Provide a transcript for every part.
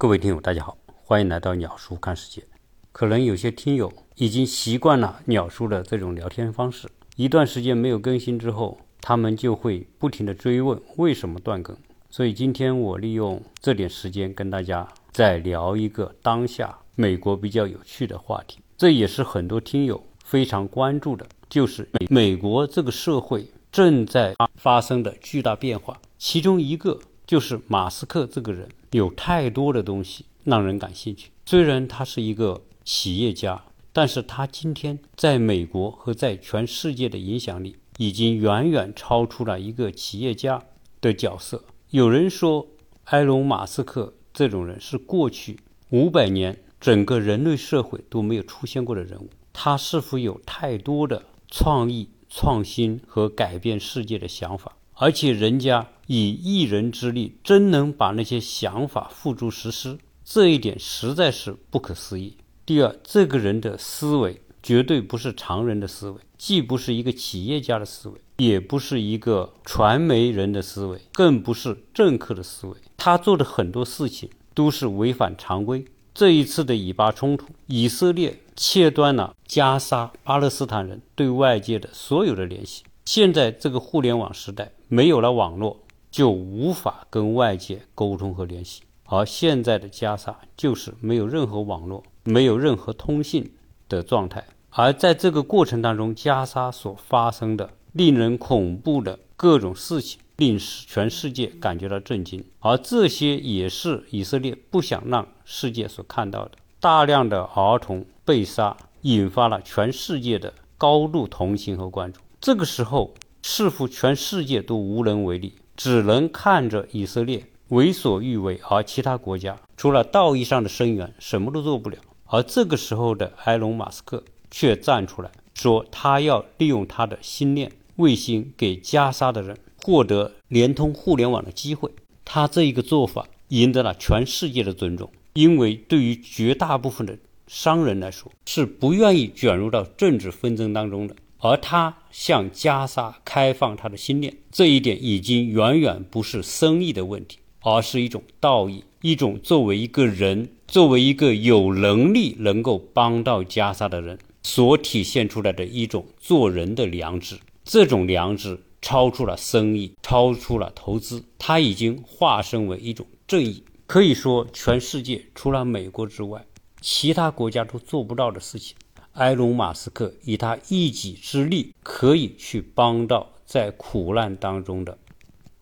各位听友，大家好，欢迎来到鸟叔看世界。可能有些听友已经习惯了鸟叔的这种聊天方式，一段时间没有更新之后，他们就会不停的追问为什么断更。所以今天我利用这点时间跟大家再聊一个当下美国比较有趣的话题，这也是很多听友非常关注的，就是美美国这个社会正在发生的巨大变化，其中一个就是马斯克这个人。有太多的东西让人感兴趣。虽然他是一个企业家，但是他今天在美国和在全世界的影响力已经远远超出了一个企业家的角色。有人说，埃隆·马斯克这种人是过去五百年整个人类社会都没有出现过的人物。他是否有太多的创意、创新和改变世界的想法？而且人家。以一人之力，真能把那些想法付诸实施，这一点实在是不可思议。第二，这个人的思维绝对不是常人的思维，既不是一个企业家的思维，也不是一个传媒人的思维，更不是政客的思维。他做的很多事情都是违反常规。这一次的以巴冲突，以色列切断了加沙巴勒斯坦人对外界的所有的联系。现在这个互联网时代，没有了网络。就无法跟外界沟通和联系，而现在的加沙就是没有任何网络、没有任何通信的状态。而在这个过程当中，加沙所发生的令人恐怖的各种事情，令全世界感觉到震惊。而这些也是以色列不想让世界所看到的。大量的儿童被杀，引发了全世界的高度同情和关注。这个时候，似乎全世界都无能为力。只能看着以色列为所欲为，而其他国家除了道义上的声援，什么都做不了。而这个时候的埃隆·马斯克却站出来说，他要利用他的星链卫星给加沙的人获得联通互联网的机会。他这一个做法赢得了全世界的尊重，因为对于绝大部分的商人来说，是不愿意卷入到政治纷争当中的。而他向加沙开放他的心念，这一点已经远远不是生意的问题，而是一种道义，一种作为一个人，作为一个有能力能够帮到加沙的人所体现出来的一种做人的良知。这种良知超出了生意，超出了投资，它已经化身为一种正义。可以说，全世界除了美国之外，其他国家都做不到的事情。埃隆·马斯克以他一己之力，可以去帮到在苦难当中的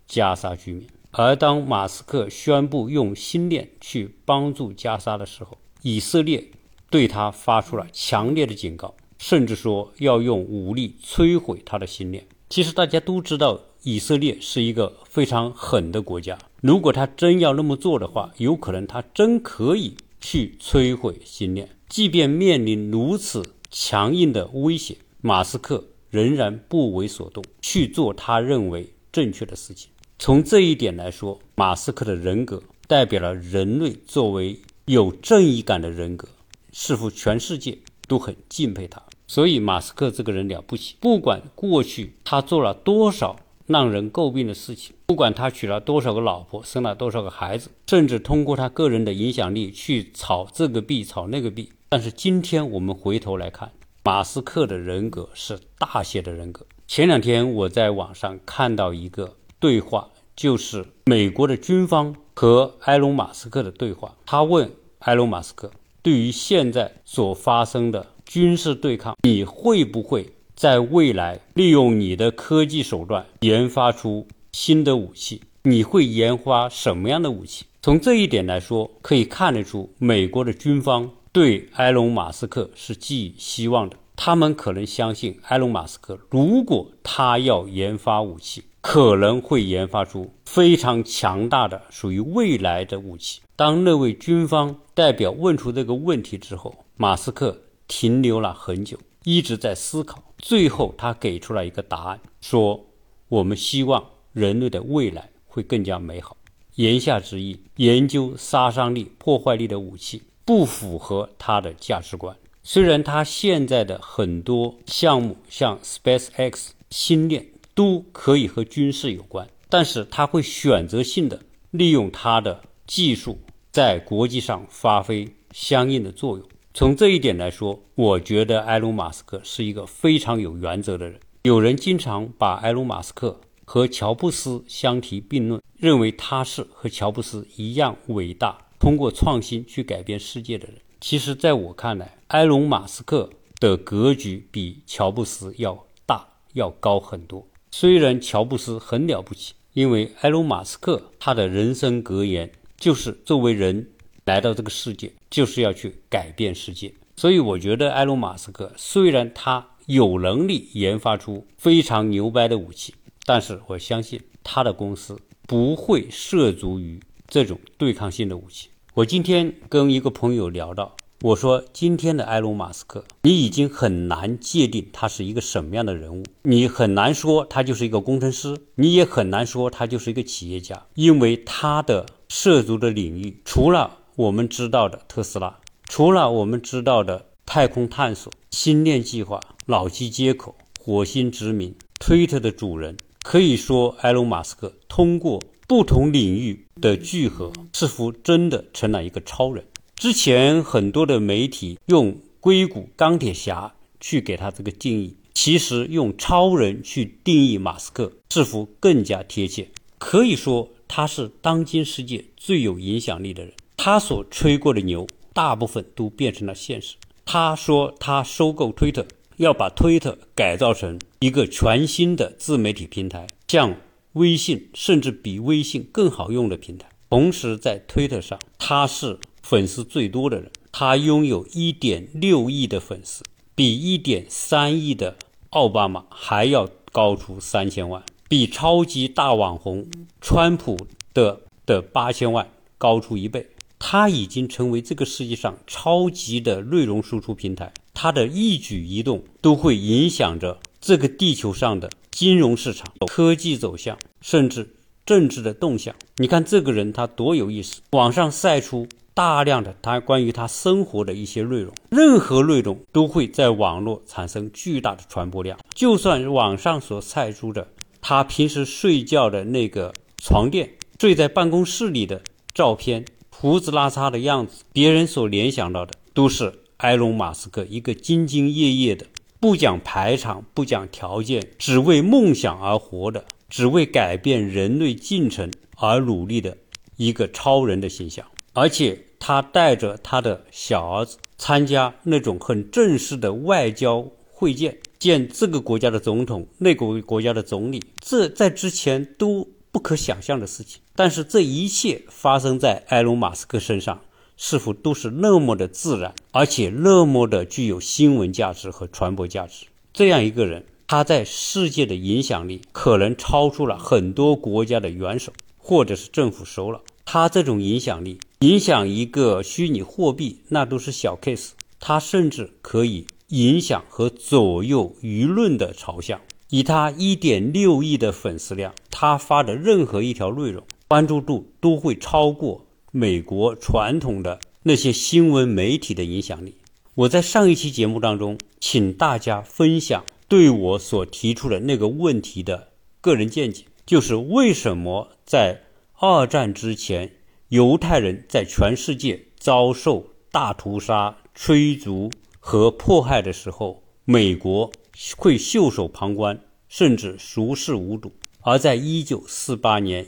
加沙居民。而当马斯克宣布用星链去帮助加沙的时候，以色列对他发出了强烈的警告，甚至说要用武力摧毁他的星链。其实大家都知道，以色列是一个非常狠的国家。如果他真要那么做的话，有可能他真可以去摧毁星链。即便面临如此强硬的威胁，马斯克仍然不为所动，去做他认为正确的事情。从这一点来说，马斯克的人格代表了人类作为有正义感的人格，似乎全世界都很敬佩他。所以，马斯克这个人了不起，不管过去他做了多少。让人诟病的事情，不管他娶了多少个老婆，生了多少个孩子，甚至通过他个人的影响力去炒这个币、炒那个币。但是今天我们回头来看，马斯克的人格是大写的人格。前两天我在网上看到一个对话，就是美国的军方和埃隆·马斯克的对话。他问埃隆·马斯克：“对于现在所发生的军事对抗，你会不会？”在未来，利用你的科技手段研发出新的武器，你会研发什么样的武器？从这一点来说，可以看得出，美国的军方对埃隆·马斯克是寄予希望的。他们可能相信，埃隆·马斯克如果他要研发武器，可能会研发出非常强大的、属于未来的武器。当那位军方代表问出这个问题之后，马斯克停留了很久。一直在思考，最后他给出了一个答案，说：“我们希望人类的未来会更加美好。”言下之意，研究杀伤力、破坏力的武器不符合他的价值观。虽然他现在的很多项目，像 SpaceX、星链都可以和军事有关，但是他会选择性的利用他的技术，在国际上发挥相应的作用。从这一点来说，我觉得埃隆·马斯克是一个非常有原则的人。有人经常把埃隆·马斯克和乔布斯相提并论，认为他是和乔布斯一样伟大，通过创新去改变世界的人。其实，在我看来，埃隆·马斯克的格局比乔布斯要大，要高很多。虽然乔布斯很了不起，因为埃隆·马斯克他的人生格言就是作为人。来到这个世界就是要去改变世界，所以我觉得埃隆·马斯克虽然他有能力研发出非常牛掰的武器，但是我相信他的公司不会涉足于这种对抗性的武器。我今天跟一个朋友聊到，我说今天的埃隆·马斯克，你已经很难界定他是一个什么样的人物，你很难说他就是一个工程师，你也很难说他就是一个企业家，因为他的涉足的领域除了我们知道的特斯拉，除了我们知道的太空探索、星链计划、脑机接口、火星殖民、推特的主人，可以说，埃隆·马斯克通过不同领域的聚合，似乎真的成了一个超人。之前很多的媒体用硅谷钢铁侠去给他这个定义，其实用超人去定义马斯克，似乎更加贴切。可以说，他是当今世界最有影响力的人。他所吹过的牛，大部分都变成了现实。他说他收购推特，要把推特改造成一个全新的自媒体平台，像微信，甚至比微信更好用的平台。同时，在推特上，他是粉丝最多的人，他拥有一点六亿的粉丝，比一点三亿的奥巴马还要高出三千万，比超级大网红川普的的八千万高出一倍。他已经成为这个世界上超级的内容输出平台，他的一举一动都会影响着这个地球上的金融市场、科技走向，甚至政治的动向。你看这个人他多有意思，网上晒出大量的他关于他生活的一些内容，任何内容都会在网络产生巨大的传播量。就算网上所晒出的他平时睡觉的那个床垫、睡在办公室里的照片。胡子拉碴的样子，别人所联想到的都是埃隆·马斯克一个兢兢业业的、不讲排场、不讲条件、只为梦想而活的、只为改变人类进程而努力的一个超人的形象。而且，他带着他的小儿子参加那种很正式的外交会见，见这个国家的总统、那个国家的总理，这在之前都。不可想象的事情，但是这一切发生在埃隆·马斯克身上，似乎都是那么的自然，而且那么的具有新闻价值和传播价值。这样一个人，他在世界的影响力可能超出了很多国家的元首或者是政府首脑。他这种影响力，影响一个虚拟货币，那都是小 case。他甚至可以影响和左右舆论的朝向。以他一点六亿的粉丝量，他发的任何一条内容，关注度都会超过美国传统的那些新闻媒体的影响力。我在上一期节目当中，请大家分享对我所提出的那个问题的个人见解，就是为什么在二战之前，犹太人在全世界遭受大屠杀、驱逐和迫害的时候，美国。会袖手旁观，甚至熟视无睹。而在一九四八年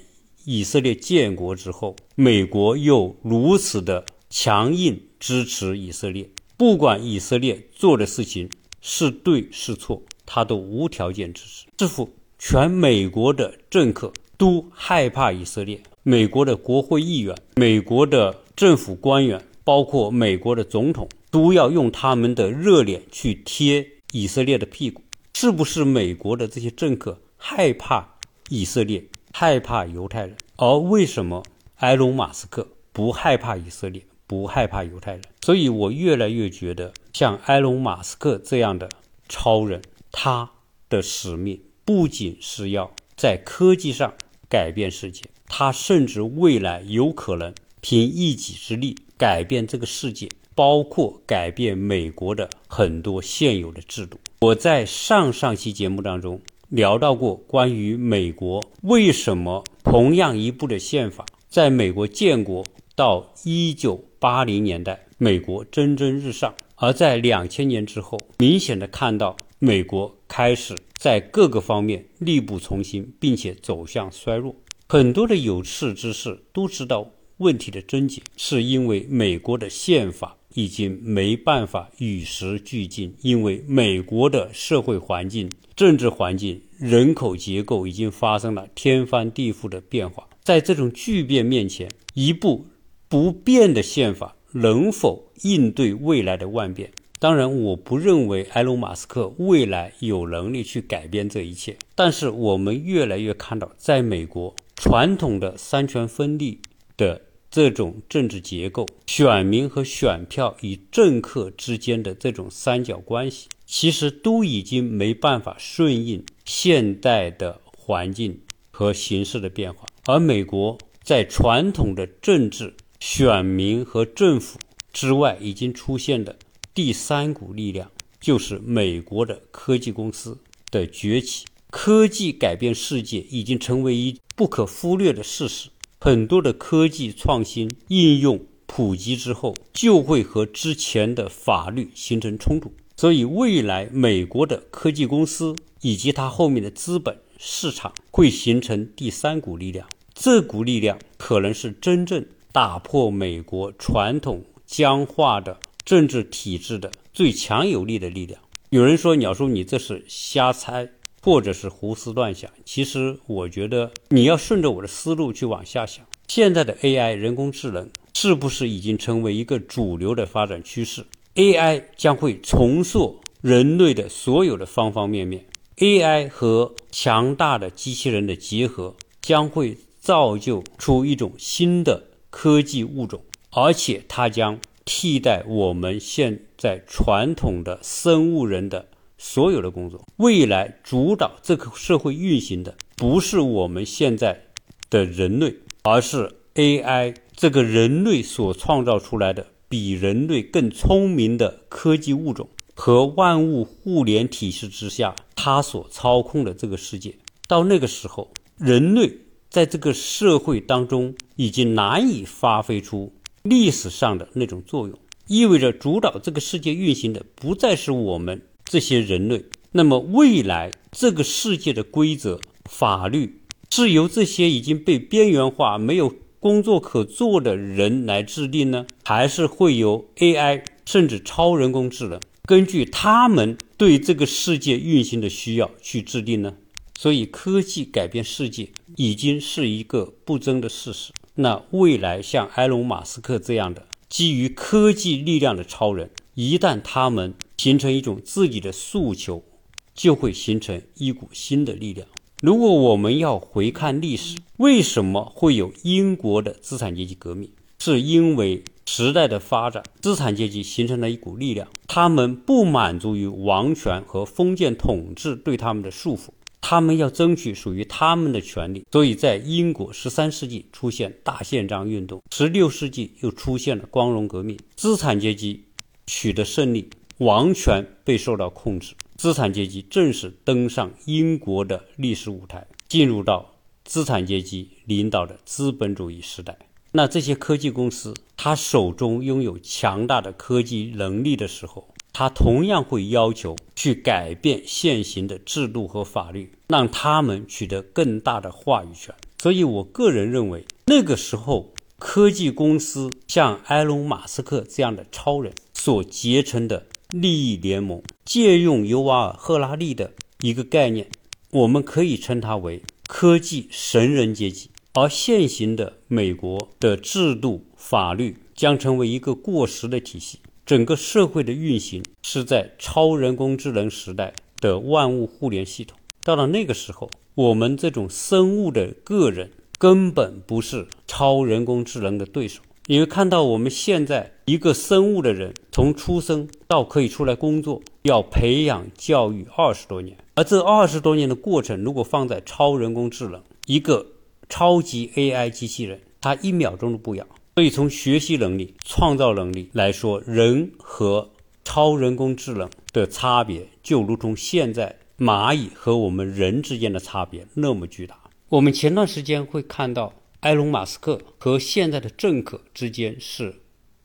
以色列建国之后，美国又如此的强硬支持以色列，不管以色列做的事情是对是错，他都无条件支持。似乎全美国的政客都害怕以色列，美国的国会议员、美国的政府官员，包括美国的总统，都要用他们的热脸去贴。以色列的屁股是不是美国的这些政客害怕以色列，害怕犹太人？而为什么埃隆·马斯克不害怕以色列，不害怕犹太人？所以我越来越觉得，像埃隆·马斯克这样的超人，他的使命不仅是要在科技上改变世界，他甚至未来有可能凭一己之力改变这个世界。包括改变美国的很多现有的制度。我在上上期节目当中聊到过关于美国为什么同样一部的宪法，在美国建国到一九八零年代，美国蒸蒸日上；而在两千年之后，明显的看到美国开始在各个方面力不从心，并且走向衰弱。很多的有识之士都知道问题的症结，是因为美国的宪法已经没办法与时俱进，因为美国的社会环境、政治环境、人口结构已经发生了天翻地覆的变化。在这种巨变面前，一部不变的宪法能否应对未来的万变？当然，我不认为埃隆·马斯克未来有能力去改变这一切。但是，我们越来越看到，在美国传统的三权分立的这种政治结构，选民和选票与政客之间的这种三角关系，其实都已经没办法顺应现代的环境和形势的变化。而美国在传统的政治、选民和政府之外，已经出现的第三股力量，就是美国的科技公司的崛起。科技改变世界已经成为一不可忽略的事实。很多的科技创新应用普及之后，就会和之前的法律形成冲突。所以，未来美国的科技公司以及它后面的资本市场会形成第三股力量。这股力量可能是真正打破美国传统僵化的政治体制的最强有力的力量。有人说：“鸟叔，你这是瞎猜，或者是胡思乱想。”其实，我觉得你要顺着我的思路去往下想。现在的 AI 人工智能是不是已经成为一个主流的发展趋势？AI 将会重塑人类的所有的方方面面。AI 和强大的机器人的结合将会。造就出一种新的科技物种，而且它将替代我们现在传统的生物人的所有的工作。未来主导这个社会运行的不是我们现在的人类，而是 AI 这个人类所创造出来的比人类更聪明的科技物种和万物互联体系之下它所操控的这个世界。到那个时候，人类。在这个社会当中，已经难以发挥出历史上的那种作用，意味着主导这个世界运行的不再是我们这些人类。那么，未来这个世界的规则、法律是由这些已经被边缘化、没有工作可做的人来制定呢，还是会由 AI 甚至超人工智能根据他们对这个世界运行的需要去制定呢？所以，科技改变世界已经是一个不争的事实。那未来像埃隆·马斯克这样的基于科技力量的超人，一旦他们形成一种自己的诉求，就会形成一股新的力量。如果我们要回看历史，为什么会有英国的资产阶级革命？是因为时代的发展，资产阶级形成了一股力量，他们不满足于王权和封建统治对他们的束缚。他们要争取属于他们的权利，所以在英国十三世纪出现大宪章运动，十六世纪又出现了光荣革命，资产阶级取得胜利，王权被受到控制，资产阶级正式登上英国的历史舞台，进入到资产阶级领导的资本主义时代。那这些科技公司，他手中拥有强大的科技能力的时候。他同样会要求去改变现行的制度和法律，让他们取得更大的话语权。所以，我个人认为，那个时候科技公司像埃隆·马斯克这样的超人所结成的利益联盟，借用尤瓦尔·赫拉利的一个概念，我们可以称它为科技神人阶级。而现行的美国的制度法律将成为一个过时的体系。整个社会的运行是在超人工智能时代的万物互联系统。到了那个时候，我们这种生物的个人根本不是超人工智能的对手。你会看到，我们现在一个生物的人从出生到可以出来工作，要培养教育二十多年。而这二十多年的过程，如果放在超人工智能，一个超级 AI 机器人，它一秒钟都不要。所以，从学习能力、创造能力来说，人和超人工智能的差别，就如同现在蚂蚁和我们人之间的差别那么巨大。我们前段时间会看到埃隆·马斯克和现在的政客之间是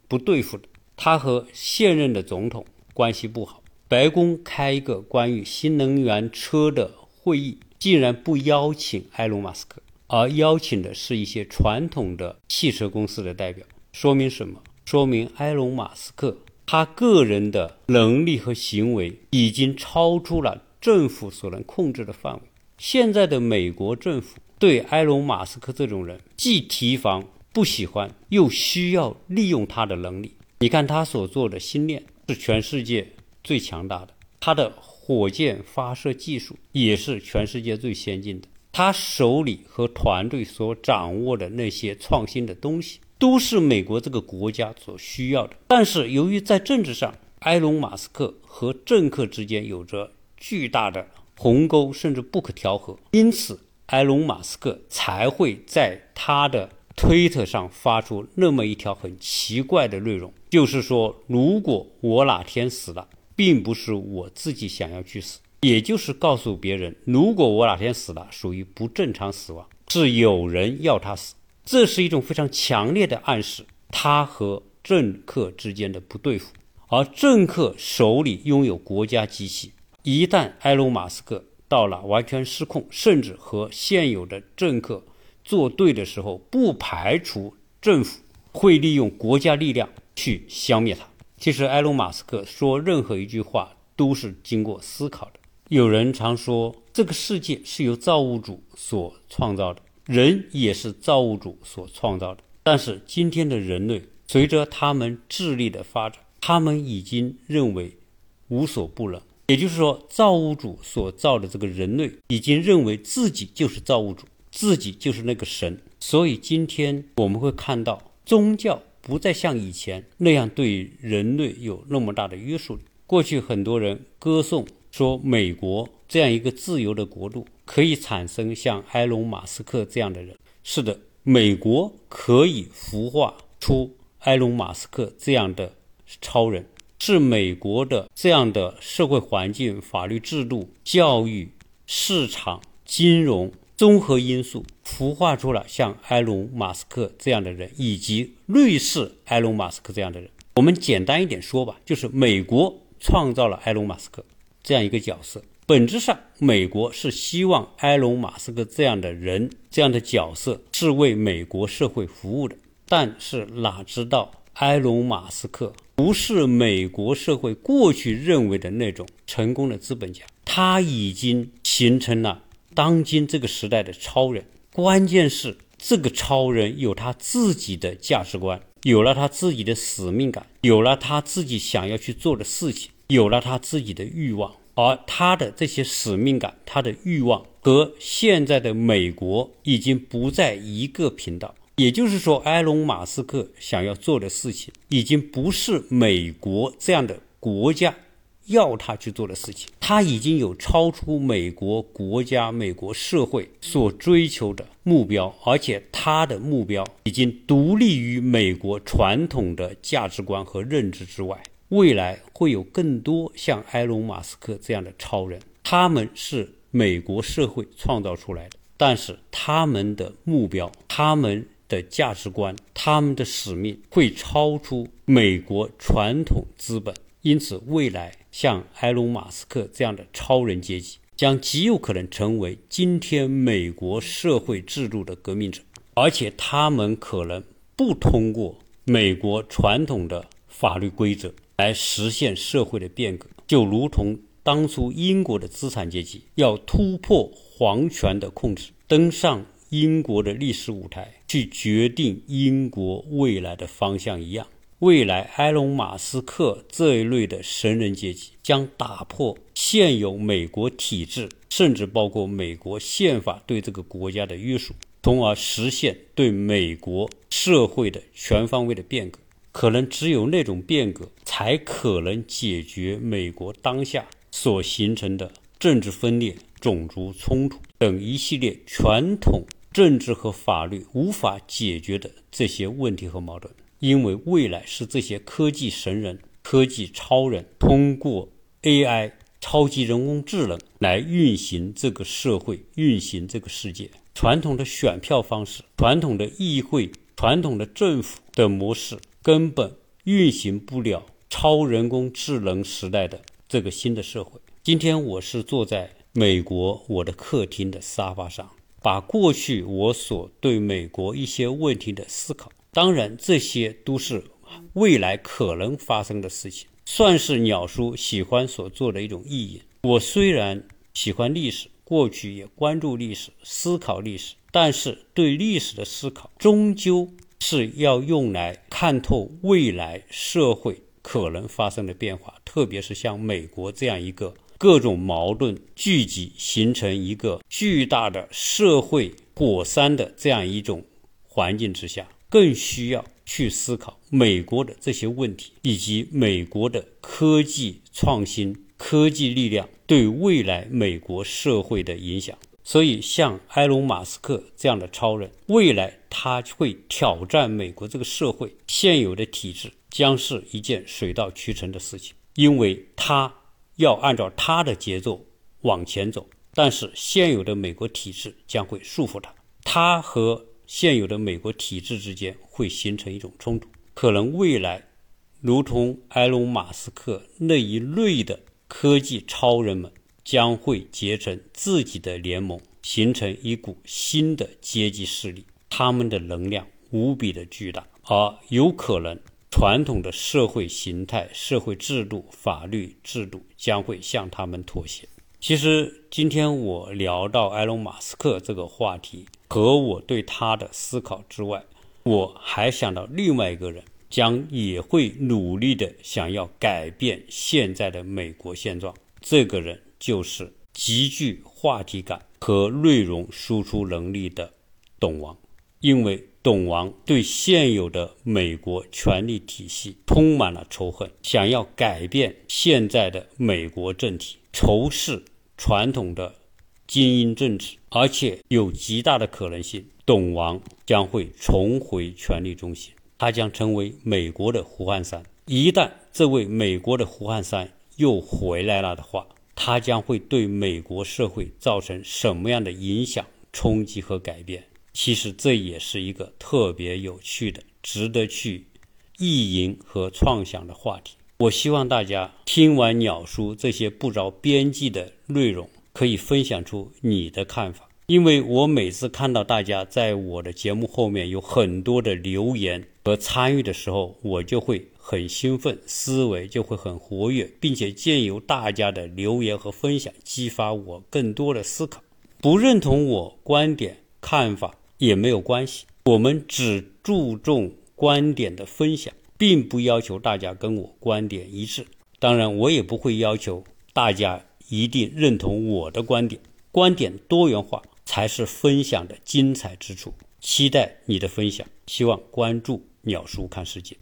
不对付的，他和现任的总统关系不好。白宫开一个关于新能源车的会议，竟然不邀请埃隆·马斯克，而邀请的是一些传统的汽车公司的代表，说明什么？说明埃隆·马斯克他个人的能力和行为已经超出了政府所能控制的范围。现在的美国政府对埃隆·马斯克这种人既提防不喜欢，又需要利用他的能力。你看他所做的星链是全世界最强大的，他的火箭发射技术也是全世界最先进的，他手里和团队所掌握的那些创新的东西。都是美国这个国家所需要的，但是由于在政治上，埃隆·马斯克和政客之间有着巨大的鸿沟，甚至不可调和，因此埃隆·马斯克才会在他的推特上发出那么一条很奇怪的内容，就是说，如果我哪天死了，并不是我自己想要去死，也就是告诉别人，如果我哪天死了，属于不正常死亡，是有人要他死。这是一种非常强烈的暗示，他和政客之间的不对付，而政客手里拥有国家机器，一旦埃隆·马斯克到了完全失控，甚至和现有的政客作对的时候，不排除政府会利用国家力量去消灭他。其实，埃隆·马斯克说任何一句话都是经过思考的。有人常说，这个世界是由造物主所创造的。人也是造物主所创造的，但是今天的人类随着他们智力的发展，他们已经认为无所不能。也就是说，造物主所造的这个人类已经认为自己就是造物主，自己就是那个神。所以今天我们会看到，宗教不再像以前那样对人类有那么大的约束力。过去很多人歌颂说，美国这样一个自由的国度。可以产生像埃隆·马斯克这样的人。是的，美国可以孵化出埃隆·马斯克这样的超人。是美国的这样的社会环境、法律制度、教育、市场、金融综合因素孵化出了像埃隆·马斯克这样的人，以及类似埃隆·马斯克这样的人。我们简单一点说吧，就是美国创造了埃隆·马斯克这样一个角色。本质上，美国是希望埃隆·马斯克这样的人、这样的角色是为美国社会服务的。但是哪知道，埃隆·马斯克不是美国社会过去认为的那种成功的资本家，他已经形成了当今这个时代的超人。关键是，这个超人有他自己的价值观，有了他自己的使命感，有了他自己想要去做的事情，有了他自己的欲望。而他的这些使命感、他的欲望和现在的美国已经不在一个频道。也就是说，埃隆·马斯克想要做的事情，已经不是美国这样的国家要他去做的事情。他已经有超出美国国家、美国社会所追求的目标，而且他的目标已经独立于美国传统的价值观和认知之外。未来会有更多像埃隆·马斯克这样的超人，他们是美国社会创造出来的，但是他们的目标、他们的价值观、他们的使命会超出美国传统资本，因此未来像埃隆·马斯克这样的超人阶级将极有可能成为今天美国社会制度的革命者，而且他们可能不通过美国传统的法律规则。来实现社会的变革，就如同当初英国的资产阶级要突破皇权的控制，登上英国的历史舞台，去决定英国未来的方向一样。未来，埃隆·马斯克这一类的神人阶级将打破现有美国体制，甚至包括美国宪法对这个国家的约束，从而实现对美国社会的全方位的变革。可能只有那种变革，才可能解决美国当下所形成的政治分裂、种族冲突等一系列传统政治和法律无法解决的这些问题和矛盾。因为未来是这些科技神人、科技超人通过 AI、超级人工智能来运行这个社会、运行这个世界。传统的选票方式、传统的议会、传统的政府的模式根本运行不了超人工智能时代的这个新的社会。今天我是坐在美国我的客厅的沙发上，把过去我所对美国一些问题的思考，当然这些都是未来可能发生的事情，算是鸟叔喜欢所做的一种意淫。我虽然喜欢历史，过去也关注历史、思考历史，但是对历史的思考终究是要用来看透未来社会可能发生的变化，特别是像美国这样一个。各种矛盾聚集，形成一个巨大的社会火山的这样一种环境之下，更需要去思考美国的这些问题，以及美国的科技创新、科技力量对未来美国社会的影响。所以，像埃隆·马斯克这样的超人，未来他会挑战美国这个社会现有的体制，将是一件水到渠成的事情，因为他。要按照他的节奏往前走，但是现有的美国体制将会束缚他，他和现有的美国体制之间会形成一种冲突，可能未来，如同埃隆·马斯克那一类的科技超人们将会结成自己的联盟，形成一股新的阶级势力，他们的能量无比的巨大，而有可能。传统的社会形态、社会制度、法律制度将会向他们妥协。其实，今天我聊到埃隆·马斯克这个话题和我对他的思考之外，我还想到另外一个人，将也会努力的想要改变现在的美国现状。这个人就是极具话题感和内容输出能力的董王，因为。董王对现有的美国权力体系充满了仇恨，想要改变现在的美国政体，仇视传统的精英政治，而且有极大的可能性，董王将会重回权力中心，他将成为美国的胡汉三。一旦这位美国的胡汉三又回来了的话，他将会对美国社会造成什么样的影响、冲击和改变？其实这也是一个特别有趣的、值得去意淫和创想的话题。我希望大家听完鸟叔这些不着边际的内容，可以分享出你的看法。因为我每次看到大家在我的节目后面有很多的留言和参与的时候，我就会很兴奋，思维就会很活跃，并且借由大家的留言和分享，激发我更多的思考。不认同我观点看法。也没有关系，我们只注重观点的分享，并不要求大家跟我观点一致。当然，我也不会要求大家一定认同我的观点。观点多元化才是分享的精彩之处。期待你的分享，希望关注鸟叔看世界。